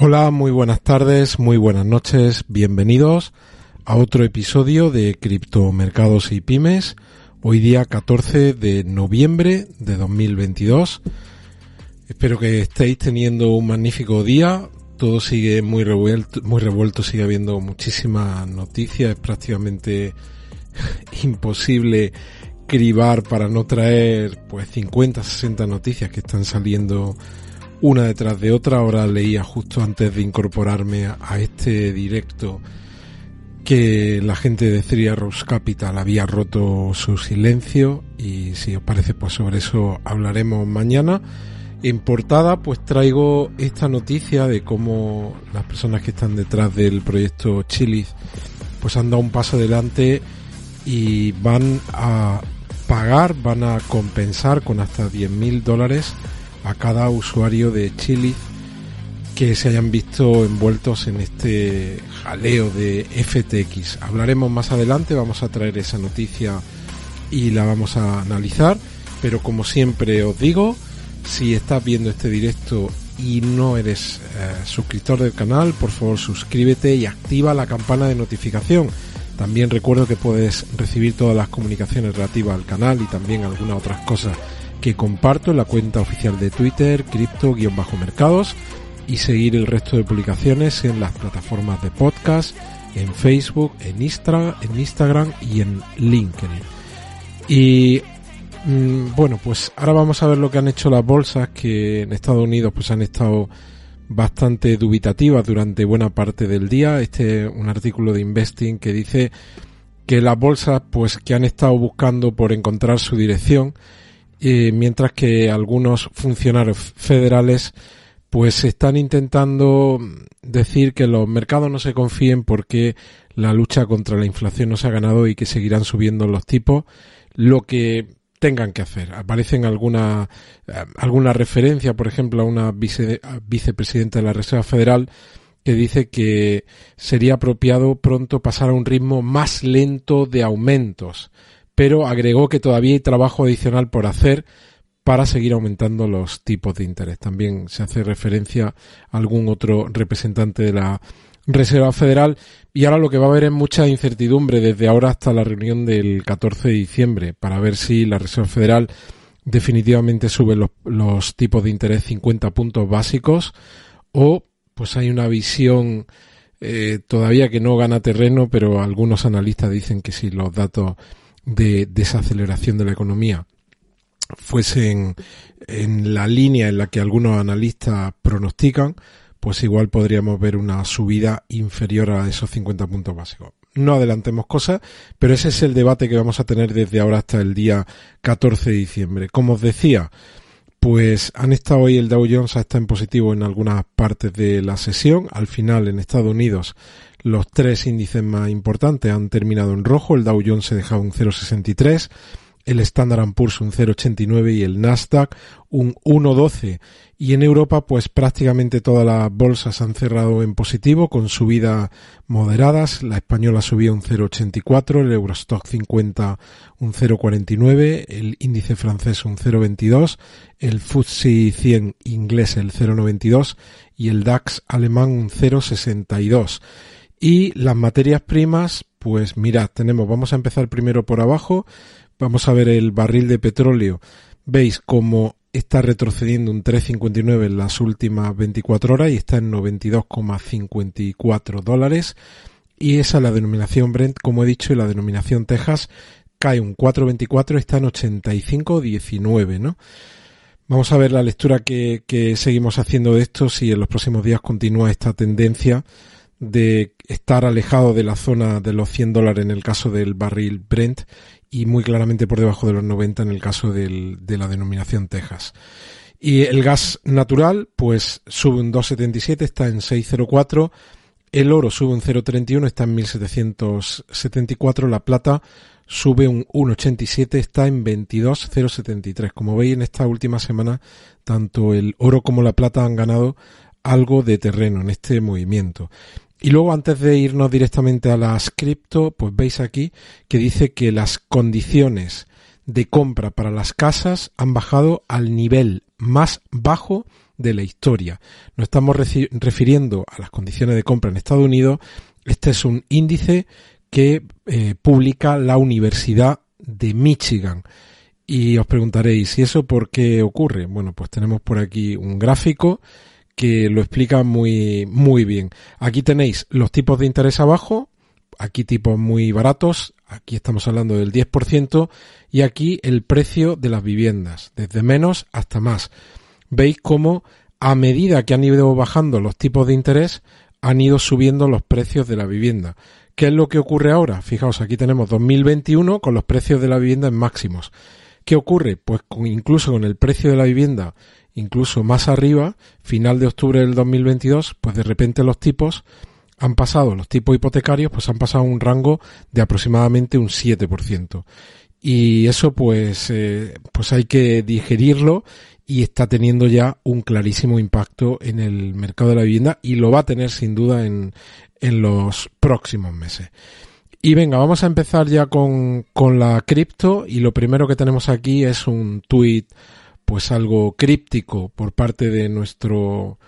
Hola, muy buenas tardes, muy buenas noches, bienvenidos a otro episodio de Criptomercados y Pymes, hoy día 14 de noviembre de 2022. Espero que estéis teniendo un magnífico día, todo sigue muy revuelto, muy revuelto, sigue habiendo muchísimas noticias, es prácticamente imposible cribar para no traer pues 50, 60 noticias que están saliendo una detrás de otra. Ahora leía justo antes de incorporarme a, este directo que la gente de Three Rose Capital había roto su silencio y si os parece pues sobre eso hablaremos mañana. En portada pues traigo esta noticia de cómo las personas que están detrás del proyecto Chilis pues han dado un paso adelante y van a pagar, van a compensar con hasta 10.000 dólares a cada usuario de Chili que se hayan visto envueltos en este jaleo de FTX. Hablaremos más adelante, vamos a traer esa noticia y la vamos a analizar, pero como siempre os digo, si estás viendo este directo y no eres eh, suscriptor del canal, por favor suscríbete y activa la campana de notificación. También recuerdo que puedes recibir todas las comunicaciones relativas al canal y también algunas otras cosas que comparto en la cuenta oficial de Twitter, cripto-mercados y seguir el resto de publicaciones en las plataformas de podcast, en Facebook, en, en Instagram y en LinkedIn. Y mm, bueno, pues ahora vamos a ver lo que han hecho las bolsas que en Estados Unidos pues han estado bastante dubitativas durante buena parte del día. Este es un artículo de Investing que dice que las bolsas pues que han estado buscando por encontrar su dirección mientras que algunos funcionarios federales pues están intentando decir que los mercados no se confíen porque la lucha contra la inflación no se ha ganado y que seguirán subiendo los tipos, lo que tengan que hacer. Aparecen alguna, eh, alguna referencia, por ejemplo, a una vicepresidenta de la Reserva Federal que dice que sería apropiado pronto pasar a un ritmo más lento de aumentos pero agregó que todavía hay trabajo adicional por hacer para seguir aumentando los tipos de interés. También se hace referencia a algún otro representante de la Reserva Federal y ahora lo que va a haber es mucha incertidumbre desde ahora hasta la reunión del 14 de diciembre para ver si la Reserva Federal definitivamente sube los, tipos de interés 50 puntos básicos o pues hay una visión eh, todavía que no gana terreno pero algunos analistas dicen que si los datos de desaceleración de la economía fuesen en la línea en la que algunos analistas pronostican, pues igual podríamos ver una subida inferior a esos 50 puntos básicos. No adelantemos cosas, pero ese es el debate que vamos a tener desde ahora hasta el día 14 de diciembre. Como os decía, pues han estado hoy el Dow Jones está en positivo en algunas partes de la sesión. Al final en Estados Unidos los tres índices más importantes han terminado en rojo. El Dow Jones se dejaba un 0,63, el Standard Poor's un 0,89 y el Nasdaq un 1,12. Y en Europa, pues prácticamente todas las bolsas han cerrado en positivo con subidas moderadas. La española subía un 0,84, el Eurostock 50 un 0,49, el índice francés un 0,22, el FTSE 100 inglés el 0,92 y el DAX alemán un 0,62. Y las materias primas, pues mirad, tenemos, vamos a empezar primero por abajo, vamos a ver el barril de petróleo. Veis cómo está retrocediendo un 3,59 en las últimas 24 horas y está en 92,54 dólares. Y esa es la denominación Brent, como he dicho, y la denominación Texas cae un 4,24, está en 85,19, ¿no? Vamos a ver la lectura que, que seguimos haciendo de esto, si en los próximos días continúa esta tendencia de estar alejado de la zona de los 100 dólares en el caso del barril Brent y muy claramente por debajo de los 90 en el caso del, de la denominación Texas. Y el gas natural, pues sube un 2,77, está en 6,04. El oro sube un 0,31, está en 1.774. La plata sube un 1,87, está en 22,073. Como veis, en esta última semana, tanto el oro como la plata han ganado algo de terreno en este movimiento. Y luego, antes de irnos directamente a las cripto, pues veis aquí que dice que las condiciones de compra para las casas han bajado al nivel más bajo de la historia. Nos estamos refiriendo a las condiciones de compra en Estados Unidos. Este es un índice que eh, publica la Universidad de Michigan. Y os preguntaréis, ¿y eso por qué ocurre? Bueno, pues tenemos por aquí un gráfico que lo explica muy, muy bien. Aquí tenéis los tipos de interés abajo, aquí tipos muy baratos, aquí estamos hablando del 10%, y aquí el precio de las viviendas, desde menos hasta más. Veis cómo a medida que han ido bajando los tipos de interés, han ido subiendo los precios de la vivienda. ¿Qué es lo que ocurre ahora? Fijaos, aquí tenemos 2021 con los precios de la vivienda en máximos. ¿Qué ocurre? Pues incluso con el precio de la vivienda incluso más arriba, final de octubre del 2022, pues de repente los tipos han pasado, los tipos hipotecarios, pues han pasado un rango de aproximadamente un 7%. Y eso pues, eh, pues hay que digerirlo y está teniendo ya un clarísimo impacto en el mercado de la vivienda y lo va a tener sin duda en, en los próximos meses. Y venga, vamos a empezar ya con, con la cripto y lo primero que tenemos aquí es un tweet pues algo críptico por parte de nuestro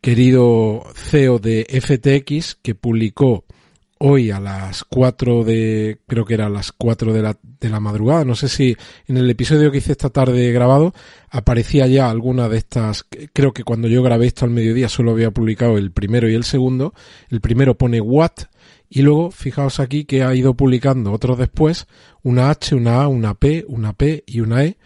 querido CEO de FTX que publicó hoy a las 4 de, creo que era a las 4 de la, de la madrugada, no sé si en el episodio que hice esta tarde grabado aparecía ya alguna de estas, creo que cuando yo grabé esto al mediodía solo había publicado el primero y el segundo, el primero pone what y luego fijaos aquí que ha ido publicando otros después, una H, una A, una P, una P y una E,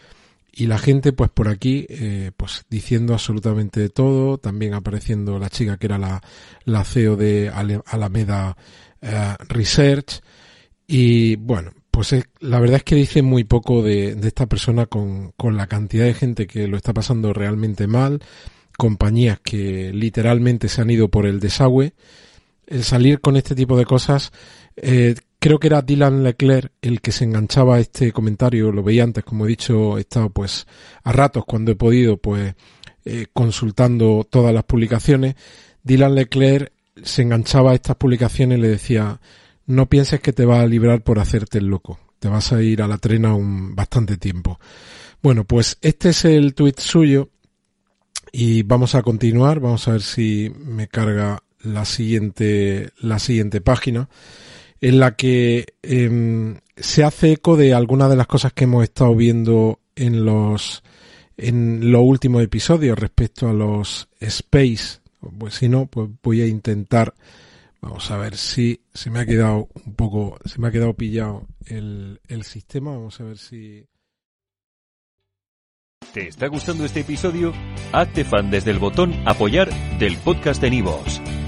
y la gente pues por aquí eh, pues diciendo absolutamente todo también apareciendo la chica que era la, la CEO de Alameda eh, Research. Y bueno pues la verdad es que dice muy poco de, de esta persona con, con la cantidad de gente que lo está pasando realmente mal compañías que literalmente se han ido por el desagüe. El salir con este tipo de cosas eh, creo que era Dylan Leclerc el que se enganchaba a este comentario, lo veía antes, como he dicho, he estado pues a ratos cuando he podido pues eh, consultando todas las publicaciones. Dylan Leclerc se enganchaba a estas publicaciones y le decía, no pienses que te va a librar por hacerte el loco, te vas a ir a la trena un bastante tiempo. Bueno, pues este es el tweet suyo y vamos a continuar, vamos a ver si me carga la siguiente, la siguiente página en la que em, se hace eco de algunas de las cosas que hemos estado viendo en los en los últimos episodios respecto a los space. Pues si no, pues voy a intentar. Vamos a ver si se me ha quedado un poco, se me ha quedado pillado el, el sistema. Vamos a ver si. ¿Te está gustando este episodio? Hazte fan desde el botón apoyar del podcast de Nivos.